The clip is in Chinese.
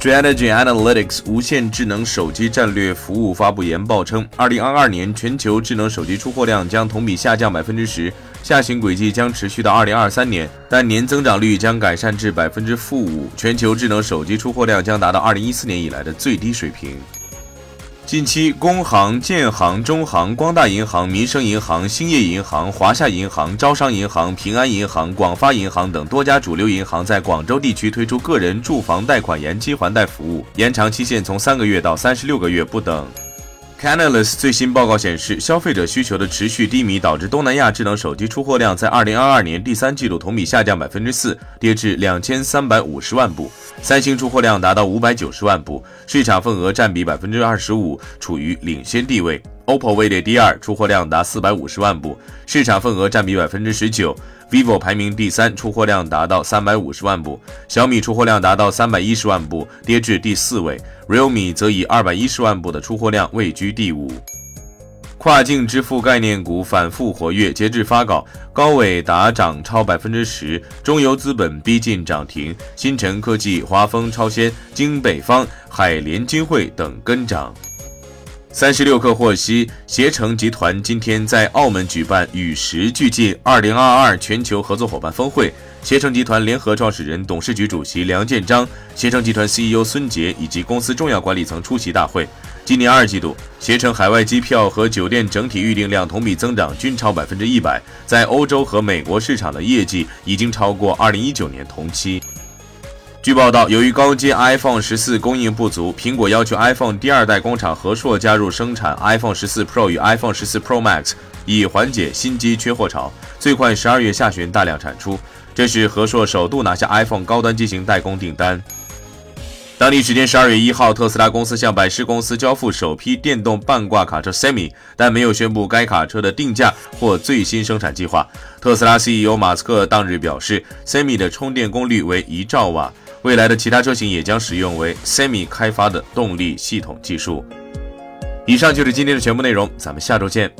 Strategy Analytics 无线智能手机战略服务发布研报称，二零二二年全球智能手机出货量将同比下降百分之十，下行轨迹将持续到二零二三年，但年增长率将改善至百分之负五，全球智能手机出货量将达到二零一四年以来的最低水平。近期，工行、建行、中行、光大银行、民生银行、兴业银行、华夏银行、招商银行、平安银行、广发银行等多家主流银行在广州地区推出个人住房贷款延期还贷服务，延长期限从三个月到三十六个月不等。Canalys 最新报告显示，消费者需求的持续低迷导致东南亚智能手机出货量在二零二二年第三季度同比下降百分之四，跌至两千三百五十万部。三星出货量达到五百九十万部，市场份额占比百分之二十五，处于领先地位。OPPO 位列第二，出货量达四百五十万部，市场份额占比百分之十九。vivo 排名第三，出货量达到三百五十万部，小米出货量达到三百一十万部，跌至第四位，realme 则以二百一十万部的出货量位居第五。跨境支付概念股反复活跃，截至发稿，高伟达涨超百分之十，中游资本逼近涨停，新城科技、华丰超鲜、京北方、海联金汇等跟涨。三十六氪获悉，携程集团今天在澳门举办“与时俱进”二零二二全球合作伙伴峰会，携程集团联合创始人、董事局主席梁建章、携程集团 CEO 孙杰以及公司重要管理层出席大会。今年二季度，携程海外机票和酒店整体预订量同比增长均超百分之一百，在欧洲和美国市场的业绩已经超过二零一九年同期。据报道，由于高阶 iPhone 十四供应不足，苹果要求 iPhone 第二代工厂和硕加入生产 iPhone 十四 Pro 与 iPhone 十四 Pro Max，以缓解新机缺货潮，最快十二月下旬大量产出。这是和硕首度拿下 iPhone 高端机型代工订单。当地时间十二月一号，特斯拉公司向百事公司交付首批电动半挂卡车 Semi，但没有宣布该卡车的定价或最新生产计划。特斯拉 CEO 马斯克当日表示，Semi 的充电功率为一兆瓦。未来的其他车型也将使用为 Semi 开发的动力系统技术。以上就是今天的全部内容，咱们下周见。